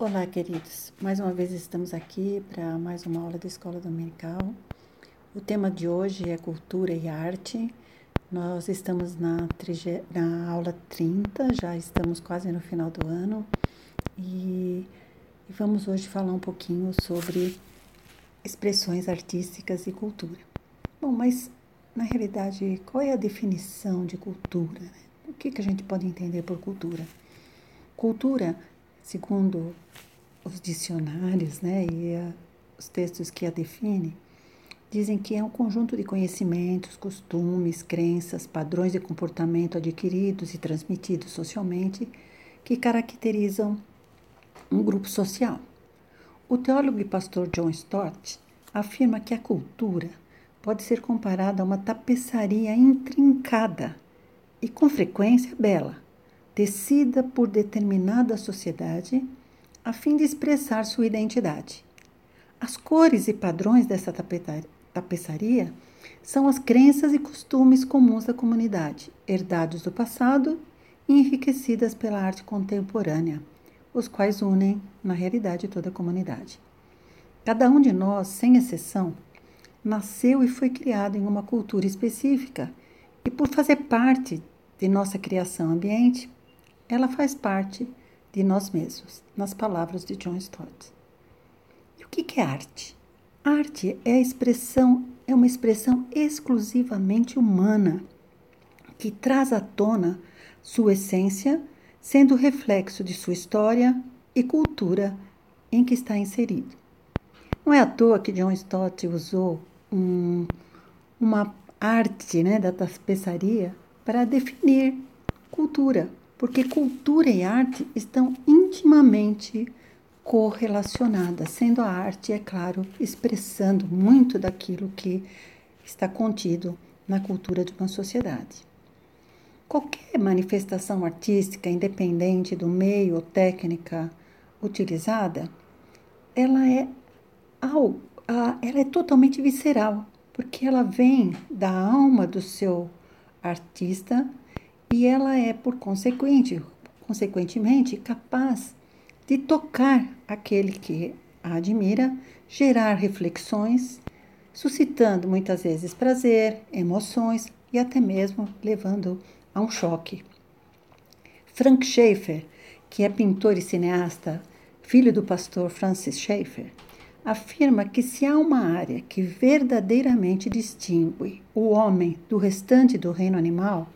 Olá, queridos. Mais uma vez estamos aqui para mais uma aula da Escola Dominical. O tema de hoje é cultura e arte. Nós estamos na, na aula 30, já estamos quase no final do ano e, e vamos hoje falar um pouquinho sobre expressões artísticas e cultura. Bom, mas na realidade, qual é a definição de cultura? Né? O que, que a gente pode entender por cultura? Cultura segundo os dicionários né, e a, os textos que a definem, dizem que é um conjunto de conhecimentos, costumes, crenças, padrões de comportamento adquiridos e transmitidos socialmente que caracterizam um grupo social. O teólogo e pastor John Stott afirma que a cultura pode ser comparada a uma tapeçaria intrincada e, com frequência, bela tecida por determinada sociedade a fim de expressar sua identidade. As cores e padrões dessa tapeçaria são as crenças e costumes comuns da comunidade, herdados do passado e enriquecidas pela arte contemporânea, os quais unem, na realidade, toda a comunidade. Cada um de nós, sem exceção, nasceu e foi criado em uma cultura específica, e por fazer parte de nossa criação ambiente, ela faz parte de nós mesmos, nas palavras de John Stott. E o que é arte? Arte é a expressão, é uma expressão exclusivamente humana, que traz à tona sua essência, sendo reflexo de sua história e cultura em que está inserido. Não é à toa que John Stott usou um, uma arte né, da tapeçaria para definir cultura porque cultura e arte estão intimamente correlacionadas, sendo a arte, é claro, expressando muito daquilo que está contido na cultura de uma sociedade. Qualquer manifestação artística, independente do meio ou técnica utilizada, ela é algo, ela é totalmente visceral, porque ela vem da alma do seu artista e ela é, por consequente, consequentemente, capaz de tocar aquele que a admira, gerar reflexões, suscitando muitas vezes prazer, emoções e até mesmo levando a um choque. Frank Schaeffer, que é pintor e cineasta, filho do pastor Francis Schaeffer, afirma que se há uma área que verdadeiramente distingue o homem do restante do reino animal,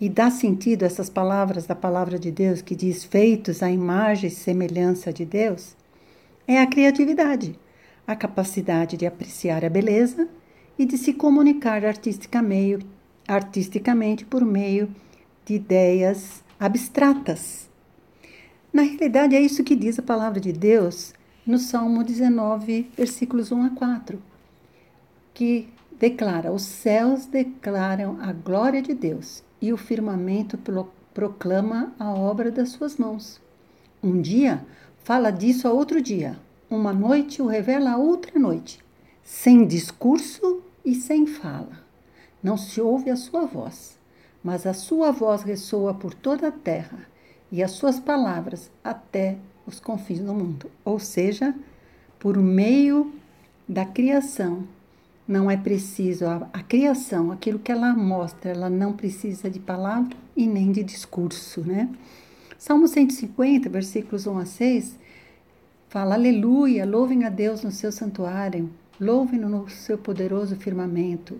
e dá sentido a essas palavras da palavra de Deus que diz feitos à imagem e semelhança de Deus, é a criatividade, a capacidade de apreciar a beleza e de se comunicar artisticamente, artisticamente por meio de ideias abstratas. Na realidade, é isso que diz a palavra de Deus no Salmo 19, versículos 1 a 4, que declara: Os céus declaram a glória de Deus e o firmamento proclama a obra das suas mãos. Um dia fala disso a outro dia, uma noite o revela a outra noite, sem discurso e sem fala. Não se ouve a sua voz, mas a sua voz ressoa por toda a terra e as suas palavras até os confins do mundo. Ou seja, por meio da criação, não é preciso, a, a, criação, aquilo que ela mostra, ela não precisa de palavra e nem de discurso, né? Salmo 150, versículos 1 a 6, fala: Aleluia, louvem a Deus no seu santuário, louvem-no no seu poderoso firmamento,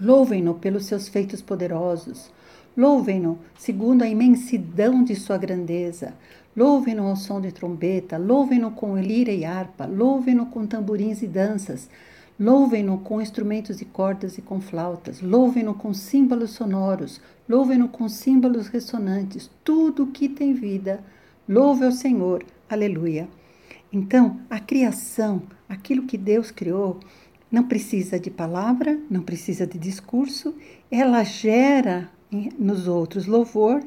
louvem-no pelos seus feitos poderosos, louvem-no segundo a imensidão de sua grandeza, louvem-no ao som de trombeta, louvem-no com lira e harpa, louvem-no com tamborins e danças, Louvem-no com instrumentos de cordas e com flautas, louvem-no com símbolos sonoros, louvem-no com símbolos ressonantes, tudo que tem vida. Louve ao Senhor. Aleluia. Então, a criação, aquilo que Deus criou, não precisa de palavra, não precisa de discurso, ela gera nos outros louvor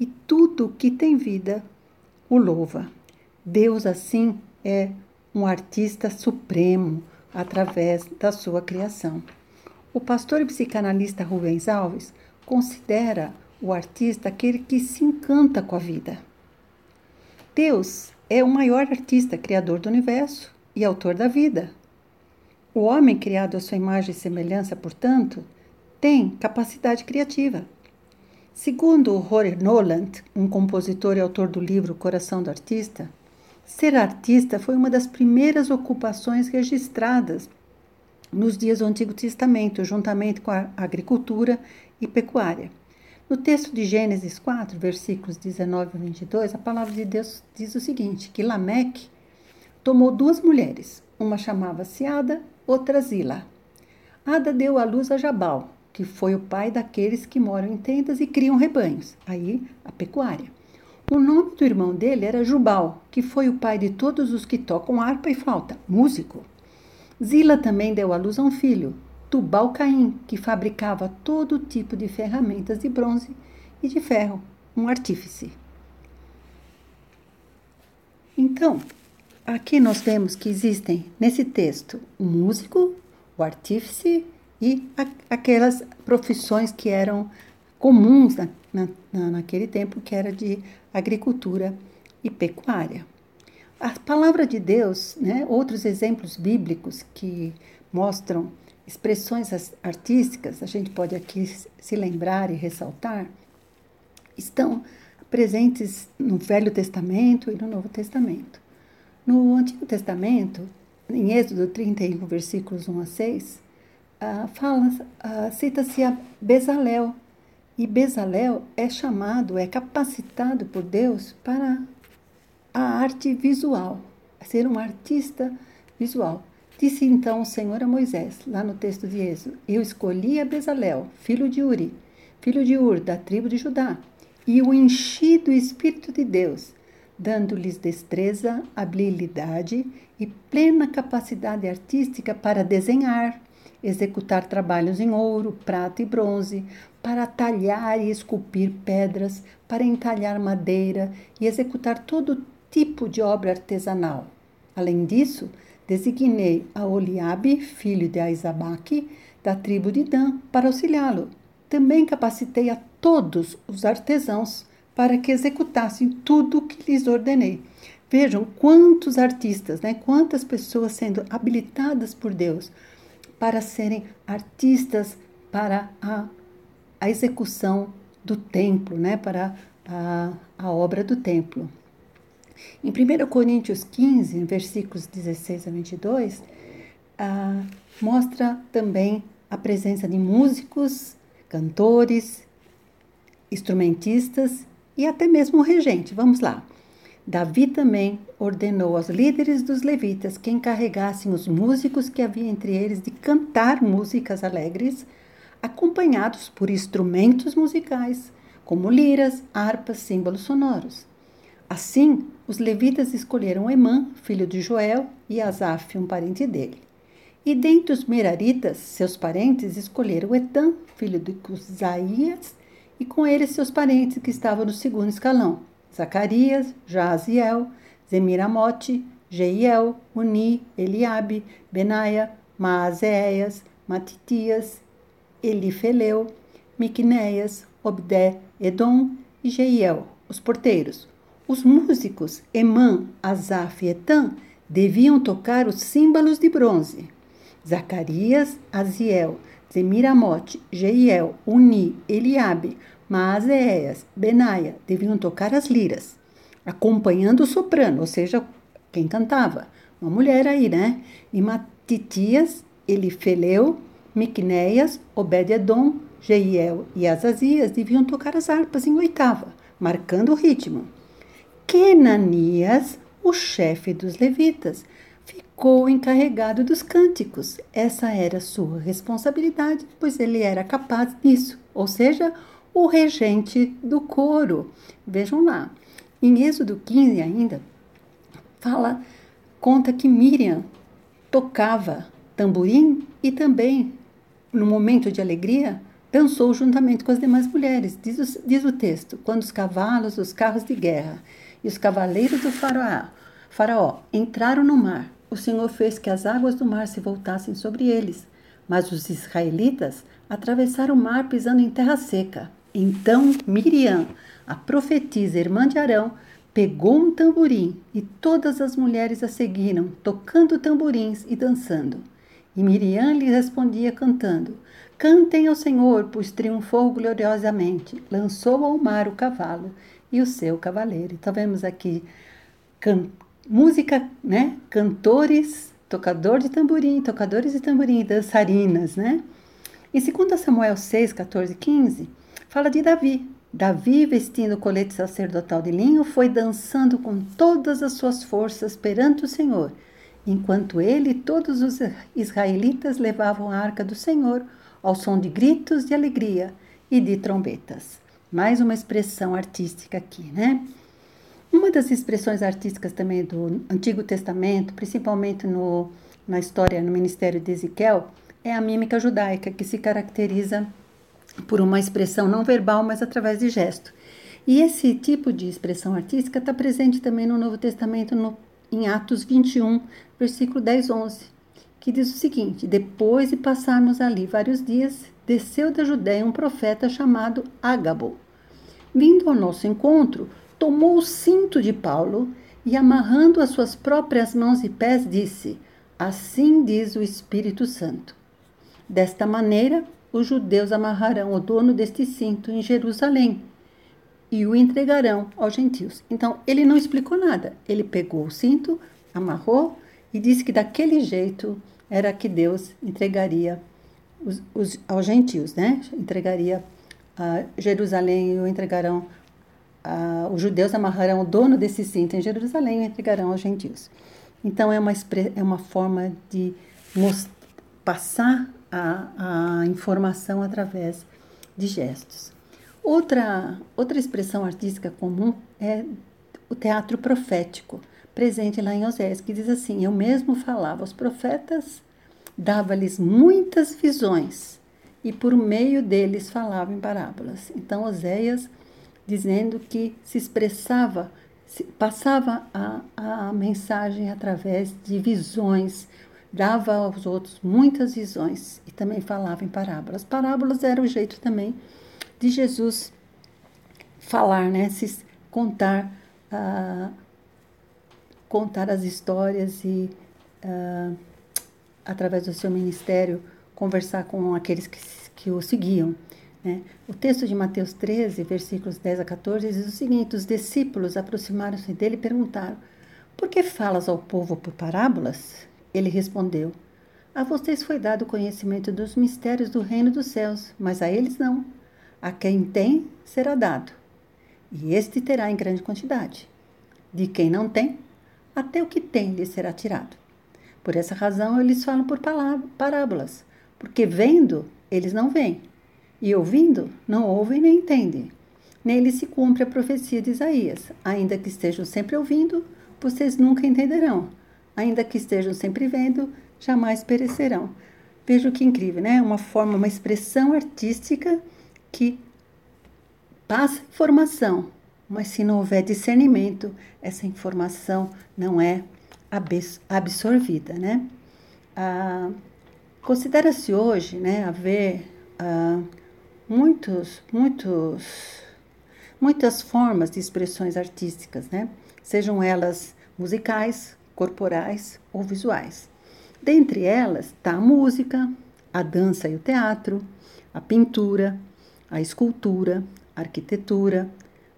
e tudo que tem vida o louva. Deus, assim, é um artista supremo, através da sua criação. O pastor e psicanalista Rubens Alves considera o artista aquele que se encanta com a vida. Deus é o maior artista, criador do universo e autor da vida. O homem, criado à sua imagem e semelhança, portanto, tem capacidade criativa. Segundo Rory Noland, um compositor e autor do livro Coração do Artista, ser artista foi uma das primeiras ocupações registradas nos dias do Antigo Testamento, juntamente com a agricultura e pecuária. No texto de Gênesis 4, versículos 19 a 22, a palavra de Deus diz o seguinte: que Lameque tomou duas mulheres, uma chamava-se Ada, outra Zila. Ada deu à luz a Jabal, que foi o pai daqueles que moram em tendas e criam rebanhos, aí a pecuária. O nome do irmão dele era Jubal, que foi o pai de todos os que tocam harpa e flauta, músico. Zila também deu à luz a um filho, Tubal-Caim, que fabricava todo tipo de ferramentas de bronze e de ferro, um artífice. Então, aqui nós vemos que existem nesse texto o músico, o artífice e aquelas profissões que eram comuns na, na, naquele tempo, que era de agricultura e pecuária. A palavra de Deus, né, outros exemplos bíblicos que mostram expressões artísticas, a gente pode aqui se lembrar e ressaltar, estão presentes no Velho Testamento e no Novo Testamento. No Antigo Testamento, em Êxodo 31, versículos 1 a 6, uh, fala, uh, cita-se a Bezalel. E Bezalel é chamado, é capacitado por Deus para a arte visual, ser um artista visual. Disse então o Senhor a Moisés, lá no texto de Êxodo: Eu escolhi a Bezalel, filho de Uri, filho de Ur, da tribo de Judá, e o enchi do Espírito de Deus, dando-lhes destreza, habilidade e plena capacidade artística para desenhar, executar trabalhos em ouro, prata e bronze, para talhar e esculpir pedras, para entalhar madeira e executar todo tipo de obra artesanal. Além disso, designei a Oliabe, filho de Aizabaque, da tribo de Dan, para auxiliá-lo. Também capacitei a todos os artesãos para que executassem tudo o que lhes ordenei. Vejam quantos artistas, né, quantas pessoas sendo habilitadas por Deus para serem artistas para a, a execução do templo, né, para a, a obra do templo. Em 1 Coríntios 15, versículos 16 a 22, ah, mostra também a presença de músicos, cantores, instrumentistas e até mesmo o regente. Vamos lá. Davi também ordenou aos líderes dos levitas que encarregassem os músicos que havia entre eles de cantar músicas alegres, acompanhados por instrumentos musicais, como liras, harpas, símbolos sonoros. Assim, os levitas escolheram Emã, filho de Joel, e Asaf, um parente dele. E dentre os meraritas, seus parentes, escolheram Etan, filho de Cusaías, e com ele seus parentes que estavam no segundo escalão, Zacarias, Jaziel, Zemiramote, Jeiel, Uni, Eliabe, Benaia, Maazéias, Matitias, Elifeleu, Miqunéias, Obdé, Edom e Jeiel, os porteiros, os músicos Emã, Asaf e Etan deviam tocar os símbolos de bronze. Zacarias, Aziel, Zemiramote, Jeiel, Uni, Eliabe, Maaséias, Benaia deviam tocar as liras, acompanhando o soprano, ou seja, quem cantava. Uma mulher aí, né? E Matitias, Elifeleu, Miqunéias, Obed-Edom, Jeiel e Azazias deviam tocar as harpas em oitava, marcando o ritmo. Kenanias, o chefe dos levitas, ficou encarregado dos cânticos. Essa era sua responsabilidade, pois ele era capaz disso, ou seja, o regente do coro. Vejam lá, em Êxodo 15 ainda, fala, conta que Miriam tocava tamborim e também, no momento de alegria, dançou juntamente com as demais mulheres. Diz o, diz o texto: quando os cavalos, os carros de guerra e os cavaleiros do faraó, faraó entraram no mar. O Senhor fez que as águas do mar se voltassem sobre eles, mas os israelitas atravessaram o mar pisando em terra seca. Então Miriam, a profetisa irmã de Arão, pegou um tamborim e todas as mulheres a seguiram, tocando tamborins e dançando. E Miriam lhe respondia cantando: Cantem ao Senhor, pois triunfou gloriosamente. Lançou ao mar o cavalo e o seu cavaleiro. Então vemos aqui can música, né? Cantores, tocador de tamborim, tocadores de tamborim, dançarinas, né? Em 2 Samuel 6, 14 e 15, fala de Davi. Davi, vestindo o colete sacerdotal de linho, foi dançando com todas as suas forças perante o Senhor, enquanto ele todos os israelitas levavam a arca do Senhor ao som de gritos de alegria e de trombetas. Mais uma expressão artística aqui, né? Uma das expressões artísticas também do Antigo Testamento, principalmente no, na história, no ministério de Ezequiel, é a mímica judaica, que se caracteriza por uma expressão não verbal, mas através de gesto. E esse tipo de expressão artística está presente também no Novo Testamento, no, em Atos 21, versículo 10, 11, que diz o seguinte: Depois de passarmos ali vários dias, desceu da Judéia um profeta chamado Ágabo. Vindo ao nosso encontro, tomou o cinto de Paulo e, amarrando as suas próprias mãos e pés, disse: Assim diz o Espírito Santo. Desta maneira, os judeus amarrarão o dono deste cinto em Jerusalém e o entregarão aos gentios. Então, ele não explicou nada. Ele pegou o cinto, amarrou e disse que daquele jeito era que Deus entregaria os, os, aos gentios, né? Entregaria Jerusalém e o entregarão. Os judeus amarrarão o dono desse cinto em Jerusalém e o entregarão aos gentios. Então, é uma, é uma forma de passar a, a informação através de gestos. Outra, outra expressão artística comum é o teatro profético, presente lá em Oséias, que diz assim: Eu mesmo falava aos profetas, dava-lhes muitas visões, e por meio deles falava em parábolas. Então, Oséias dizendo que se expressava, passava a, a mensagem através de visões, dava aos outros muitas visões e também falava em parábolas. Parábolas era o jeito também de Jesus falar, né? Se contar, uh, contar as histórias e, uh, através do seu ministério, conversar com aqueles que, que o seguiam. Né? O texto de Mateus 13, versículos 10 a 14, diz o seguinte: Os discípulos aproximaram-se dele e perguntaram: Por que falas ao povo por parábolas? Ele respondeu: A vocês foi dado o conhecimento dos mistérios do reino dos céus, mas a eles não. A quem tem, será dado, e este terá em grande quantidade. De quem não tem, até o que tem lhe será tirado. Por essa razão eu lhes falo por parábolas, porque vendo, eles não veem, e ouvindo, não ouvem nem entendem. Nele se cumpre a profecia de Isaías: ainda que estejam sempre ouvindo, vocês nunca entenderão ainda que estejam sempre vendo, jamais perecerão. Veja que incrível, né? Uma forma, uma expressão artística que passa informação, mas se não houver discernimento, essa informação não é absorvida, né? Ah, Considera-se hoje, né, haver ah, muitos, muitos, muitas formas de expressões artísticas, né? Sejam elas musicais, corporais ou visuais. Dentre elas está a música, a dança e o teatro, a pintura, a escultura, a arquitetura,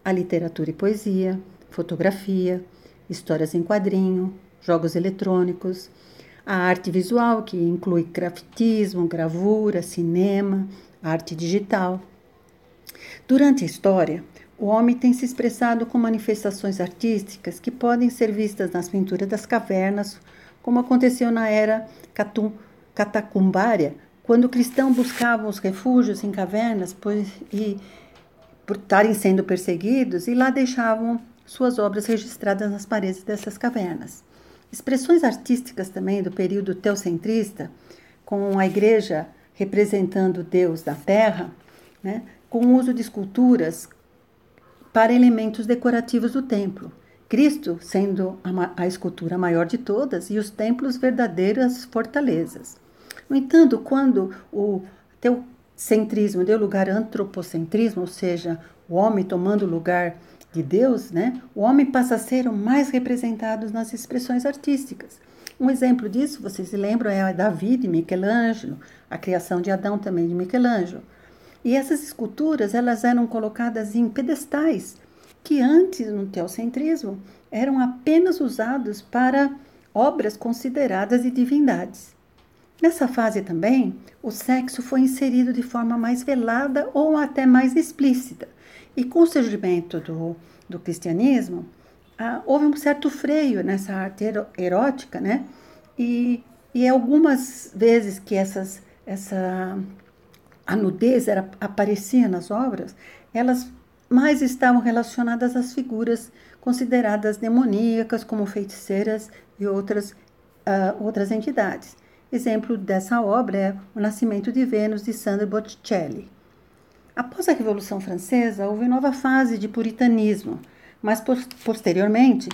a literatura e poesia, fotografia, histórias em quadrinho, jogos eletrônicos, a arte visual, que inclui grafitismo, gravura, cinema, arte digital. Durante a história, o homem tem se expressado com manifestações artísticas que podem ser vistas nas pinturas das cavernas, como aconteceu na era catacumbária, quando cristãos buscavam os refúgios em cavernas pois, e, por estarem sendo perseguidos e lá deixavam suas obras registradas nas paredes dessas cavernas. Expressões artísticas também do período teocentrista, com a igreja representando Deus da terra, né, com o uso de esculturas para elementos decorativos do templo. Cristo sendo a, a escultura maior de todas e os templos verdadeiras fortalezas. No entanto, quando o teocentrismo deu lugar ao antropocentrismo, ou seja, o homem tomando lugar de Deus, né, o homem passa a ser o mais representado nas expressões artísticas. Um exemplo disso, vocês se lembram, é Davi de Michelangelo, a criação de Adão também de Michelangelo. E essas esculturas, elas eram colocadas em pedestais, que antes, no teocentrismo, eram apenas usados para obras consideradas de divindades. Nessa fase também, o sexo foi inserido de forma mais velada ou até mais explícita. E com o surgimento do, do cristianismo, ah, houve um certo freio nessa arte erótica, né? E, e algumas vezes que essas, essa a nudez era, aparecia nas obras, elas mais estavam relacionadas às figuras consideradas demoníacas, como feiticeiras e outras, uh, outras entidades. Exemplo dessa obra é O Nascimento de Vênus, de Sandro Botticelli. Após a Revolução Francesa, houve nova fase de puritanismo, mas posteriormente,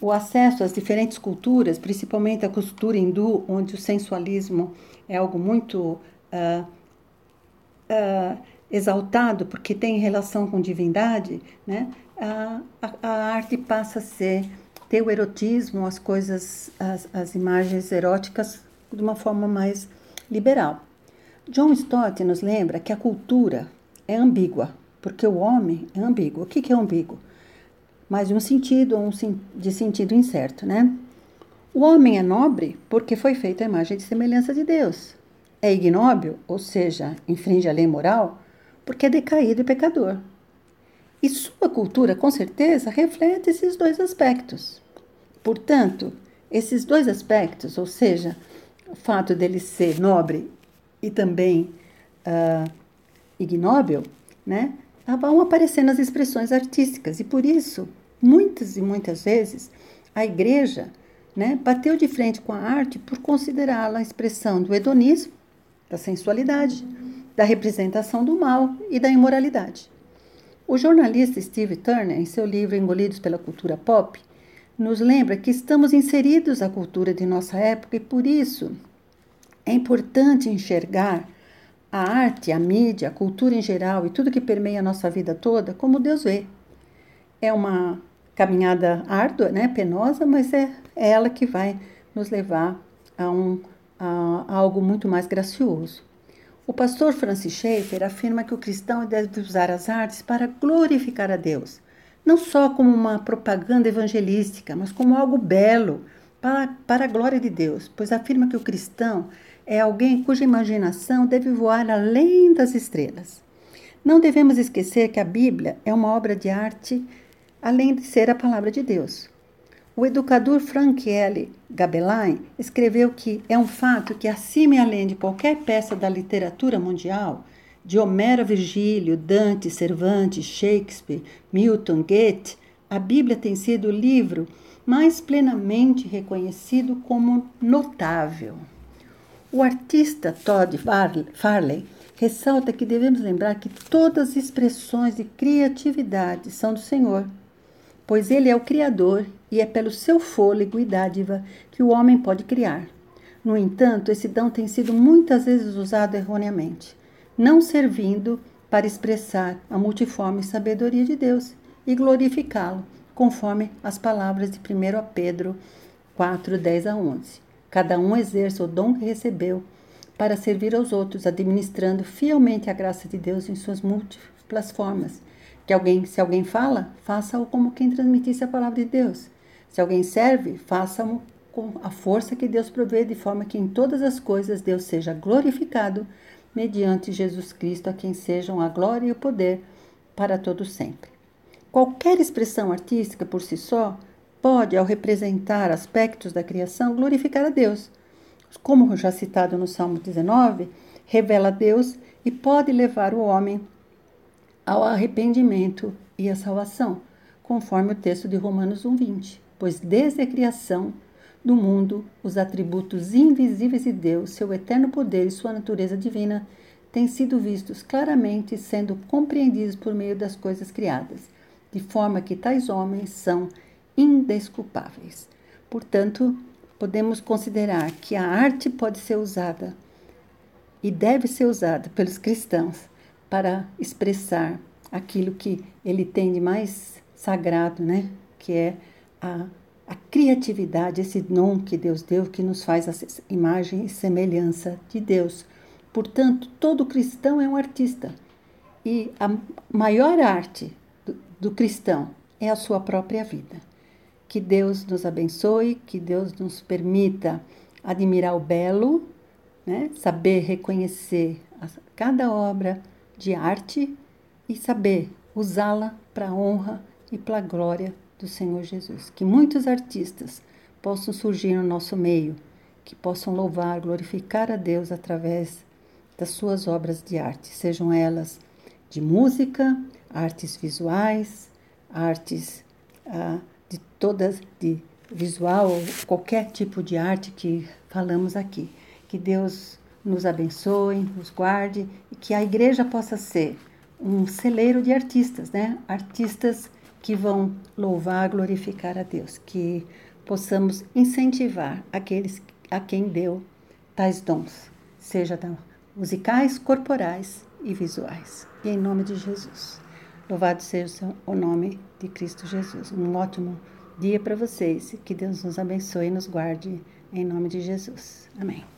o acesso às diferentes culturas, principalmente a cultura hindu, onde o sensualismo é algo muito uh, uh, exaltado, porque tem relação com divindade, né? a, a, a arte passa a ser ter o erotismo, as coisas, as, as imagens eróticas de uma forma mais liberal. John Stott nos lembra que a cultura é ambígua, porque o homem é ambíguo. O que é ambíguo? Mais um sentido ou um de sentido incerto, né? O homem é nobre porque foi feito à imagem e semelhança de Deus. É ignóbil, ou seja, infringe a lei moral, porque é decaído e pecador. E sua cultura, com certeza, reflete esses dois aspectos. Portanto, esses dois aspectos, ou seja, o fato dele ser nobre e também uh, ignóbil, né, vão aparecer nas expressões artísticas. E por isso, muitas e muitas vezes, a igreja né, bateu de frente com a arte por considerá-la a expressão do hedonismo, da sensualidade, da representação do mal e da imoralidade. O jornalista Steve Turner, em seu livro Engolidos pela Cultura Pop, nos lembra que estamos inseridos à cultura de nossa época e por isso é importante enxergar a arte, a mídia, a cultura em geral e tudo que permeia a nossa vida toda como Deus vê. É uma caminhada árdua, né, penosa, mas é, é ela que vai nos levar a, um, a, algo muito mais gracioso. O pastor Francis Schaeffer afirma que o cristão deve usar as artes para glorificar a Deus, não só como uma propaganda evangelística, mas como algo belo para, para a glória de Deus, pois afirma que o cristão é alguém cuja imaginação deve voar além das estrelas. Não devemos esquecer que a Bíblia é uma obra de arte além de ser a palavra de Deus. O educador Frank L. Gabelain escreveu que é um fato que, acima e além de qualquer peça da literatura mundial, de Homero Virgílio, Dante, Cervantes, Shakespeare, Milton, Goethe, a Bíblia tem sido o livro mais plenamente reconhecido como notável. O artista Todd Farley ressalta que devemos lembrar que todas as expressões de criatividade são do Senhor pois ele é o Criador e é pelo seu fôlego e dádiva que o homem pode criar. No entanto, esse dom tem sido muitas vezes usado erroneamente, não servindo para expressar a multiforme sabedoria de Deus e glorificá-lo, conforme as palavras de 1 Pedro 4, 10 a 11. Cada um exerce o dom que recebeu para servir aos outros, administrando fielmente a graça de Deus em suas múltiplas formas que alguém, se alguém fala, faça-o como quem transmitisse a palavra de Deus. Se alguém serve, faça-o com a força que Deus provê, de forma que em todas as coisas Deus seja glorificado, mediante Jesus Cristo, a quem sejam a glória e o poder para todos sempre. Qualquer expressão artística por si só pode, ao representar aspectos da criação, glorificar a Deus. Como já citado no Salmo 19, revela Deus e pode levar o homem ao arrependimento e à salvação, conforme o texto de Romanos 1:20. Pois desde a criação do mundo, os atributos invisíveis de Deus, seu eterno poder e sua natureza divina têm sido vistos claramente sendo compreendidos por meio das coisas criadas, de forma que tais homens são indesculpáveis. Portanto, podemos considerar que a arte pode ser usada e deve ser usada pelos cristãos para expressar aquilo que ele tem de mais sagrado, né? Que é a, a criatividade, esse dom que Deus deu, que nos faz a imagem e semelhança de Deus. Portanto, todo cristão é um artista. E a maior arte do, do cristão é a sua própria vida. Que Deus nos abençoe, que Deus nos permita admirar o belo, né? saber reconhecer cada obra de arte e saber usá-la para a honra e para a glória do Senhor Jesus. Que muitos artistas possam surgir no nosso meio, que possam louvar, glorificar a Deus através das suas obras de arte, sejam elas de música, artes visuais, artes ah, de todas, de visual, qualquer tipo de arte que falamos aqui. Que Deus nos abençoe, nos guarde e que a igreja possa ser um celeiro de artistas, né? Artistas que vão louvar, glorificar a Deus, que possamos incentivar aqueles a quem deu tais dons, seja musicais, corporais e visuais. E em nome de Jesus. Louvado seja o nome de Cristo Jesus. Um ótimo dia para vocês. Que Deus nos abençoe e nos guarde em nome de Jesus. Amém.